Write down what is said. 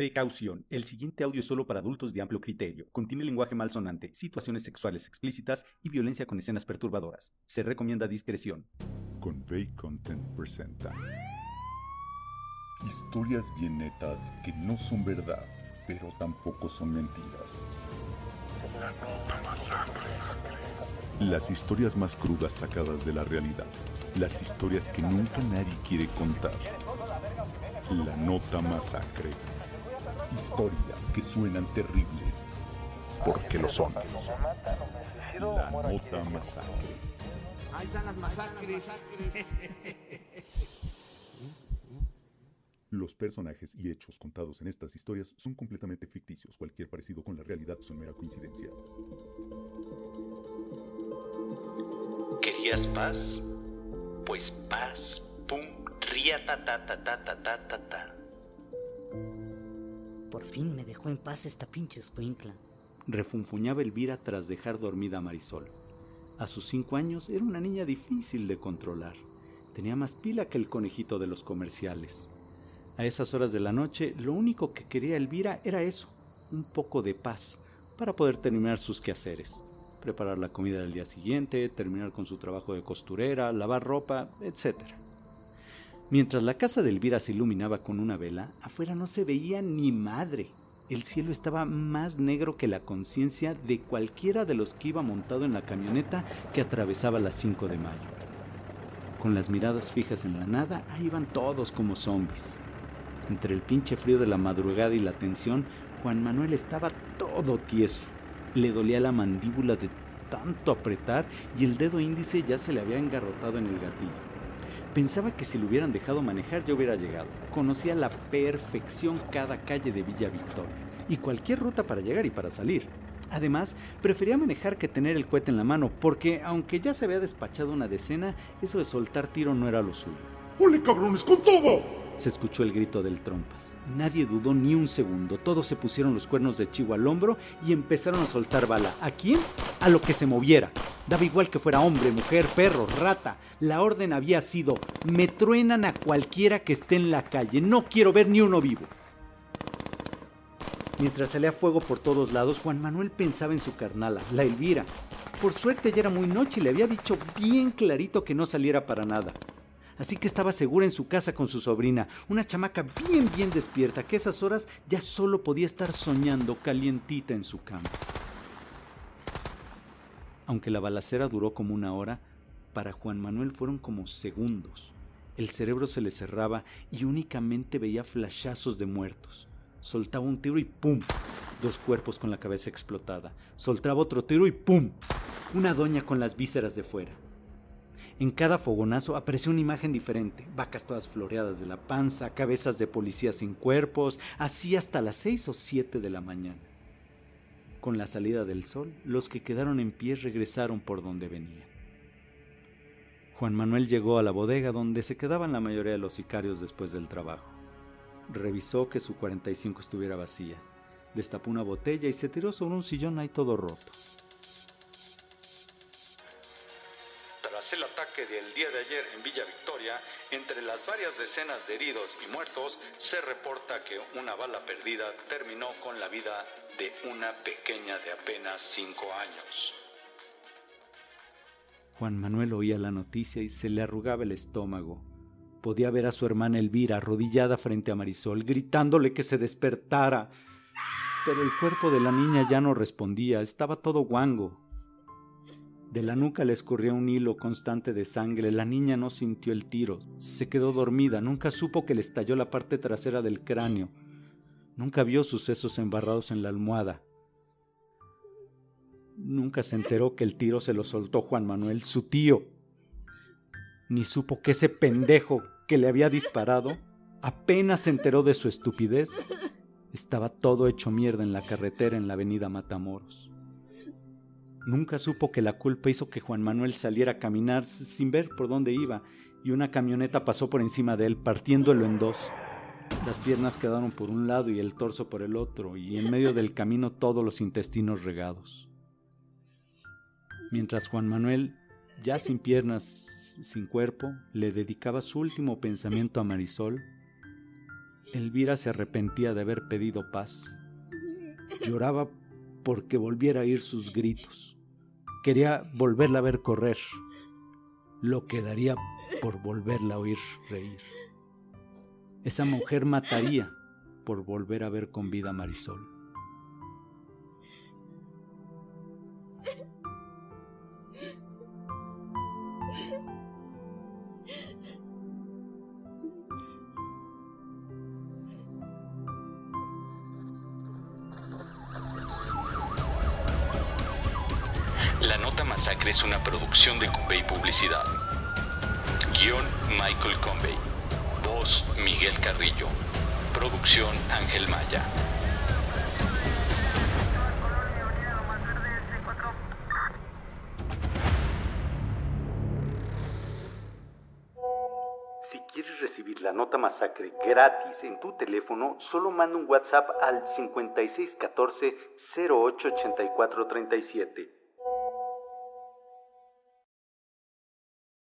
Precaución. El siguiente audio es solo para adultos de amplio criterio. Contiene lenguaje malsonante, situaciones sexuales explícitas y violencia con escenas perturbadoras. Se recomienda discreción. Convey Content presenta Historias bien netas que no son verdad, pero tampoco son mentiras. La nota masacre. Las historias más crudas sacadas de la realidad. Las historias que nunca nadie quiere contar. La nota masacre historias que suenan terribles, porque lo son. La nota masacre. Ahí están las masacres. Los personajes y hechos contados en estas historias son completamente ficticios. Cualquier parecido con la realidad son mera coincidencia. ¿Querías paz? Pues paz, pum, ria ta ta ta ta ta ta ta. Por fin me dejó en paz esta pinche escuincla. Refunfuñaba Elvira tras dejar dormida a Marisol. A sus cinco años era una niña difícil de controlar. Tenía más pila que el conejito de los comerciales. A esas horas de la noche, lo único que quería Elvira era eso, un poco de paz, para poder terminar sus quehaceres. Preparar la comida del día siguiente, terminar con su trabajo de costurera, lavar ropa, etc. Mientras la casa de Elvira se iluminaba con una vela, afuera no se veía ni madre. El cielo estaba más negro que la conciencia de cualquiera de los que iba montado en la camioneta que atravesaba las 5 de mayo. Con las miradas fijas en la nada, ahí iban todos como zombies. Entre el pinche frío de la madrugada y la tensión, Juan Manuel estaba todo tieso. Le dolía la mandíbula de tanto apretar y el dedo índice ya se le había engarrotado en el gatillo. Pensaba que si lo hubieran dejado manejar ya hubiera llegado. Conocía a la perfección cada calle de Villa Victoria y cualquier ruta para llegar y para salir. Además, prefería manejar que tener el cohete en la mano, porque aunque ya se había despachado una decena, eso de soltar tiro no era lo suyo. ¡Ole cabrones con todo! Se escuchó el grito del trompas. Nadie dudó ni un segundo. Todos se pusieron los cuernos de chivo al hombro y empezaron a soltar bala. ¿A quién? A lo que se moviera. Daba igual que fuera hombre, mujer, perro, rata. La orden había sido, me truenan a cualquiera que esté en la calle. No quiero ver ni uno vivo. Mientras salía fuego por todos lados, Juan Manuel pensaba en su carnala, la Elvira. Por suerte ya era muy noche y le había dicho bien clarito que no saliera para nada. Así que estaba segura en su casa con su sobrina, una chamaca bien bien despierta que a esas horas ya solo podía estar soñando calientita en su cama. Aunque la balacera duró como una hora, para Juan Manuel fueron como segundos. El cerebro se le cerraba y únicamente veía flashazos de muertos. Soltaba un tiro y ¡pum! Dos cuerpos con la cabeza explotada. Soltaba otro tiro y ¡pum! Una doña con las vísceras de fuera. En cada fogonazo apareció una imagen diferente, vacas todas floreadas de la panza, cabezas de policías sin cuerpos, así hasta las seis o siete de la mañana. Con la salida del sol, los que quedaron en pie regresaron por donde venían. Juan Manuel llegó a la bodega donde se quedaban la mayoría de los sicarios después del trabajo. Revisó que su 45 estuviera vacía, destapó una botella y se tiró sobre un sillón ahí todo roto. Del día de ayer en Villa Victoria, entre las varias decenas de heridos y muertos, se reporta que una bala perdida terminó con la vida de una pequeña de apenas 5 años. Juan Manuel oía la noticia y se le arrugaba el estómago. Podía ver a su hermana Elvira arrodillada frente a Marisol, gritándole que se despertara. Pero el cuerpo de la niña ya no respondía, estaba todo guango. De la nuca le escurría un hilo constante de sangre. La niña no sintió el tiro. Se quedó dormida. Nunca supo que le estalló la parte trasera del cráneo. Nunca vio sus sesos embarrados en la almohada. Nunca se enteró que el tiro se lo soltó Juan Manuel, su tío. Ni supo que ese pendejo que le había disparado apenas se enteró de su estupidez. Estaba todo hecho mierda en la carretera en la avenida Matamoros. Nunca supo que la culpa hizo que Juan Manuel saliera a caminar sin ver por dónde iba y una camioneta pasó por encima de él, partiéndolo en dos. Las piernas quedaron por un lado y el torso por el otro, y en medio del camino todos los intestinos regados. Mientras Juan Manuel, ya sin piernas, sin cuerpo, le dedicaba su último pensamiento a Marisol, Elvira se arrepentía de haber pedido paz. Lloraba porque volviera a oír sus gritos. Quería volverla a ver correr. Lo quedaría por volverla a oír reír. Esa mujer mataría por volver a ver con vida a Marisol. La Nota Masacre es una producción de Convey Publicidad. Guión Michael Convey. Voz Miguel Carrillo. Producción Ángel Maya. Si quieres recibir la nota masacre gratis en tu teléfono, solo manda un WhatsApp al 5614 088437.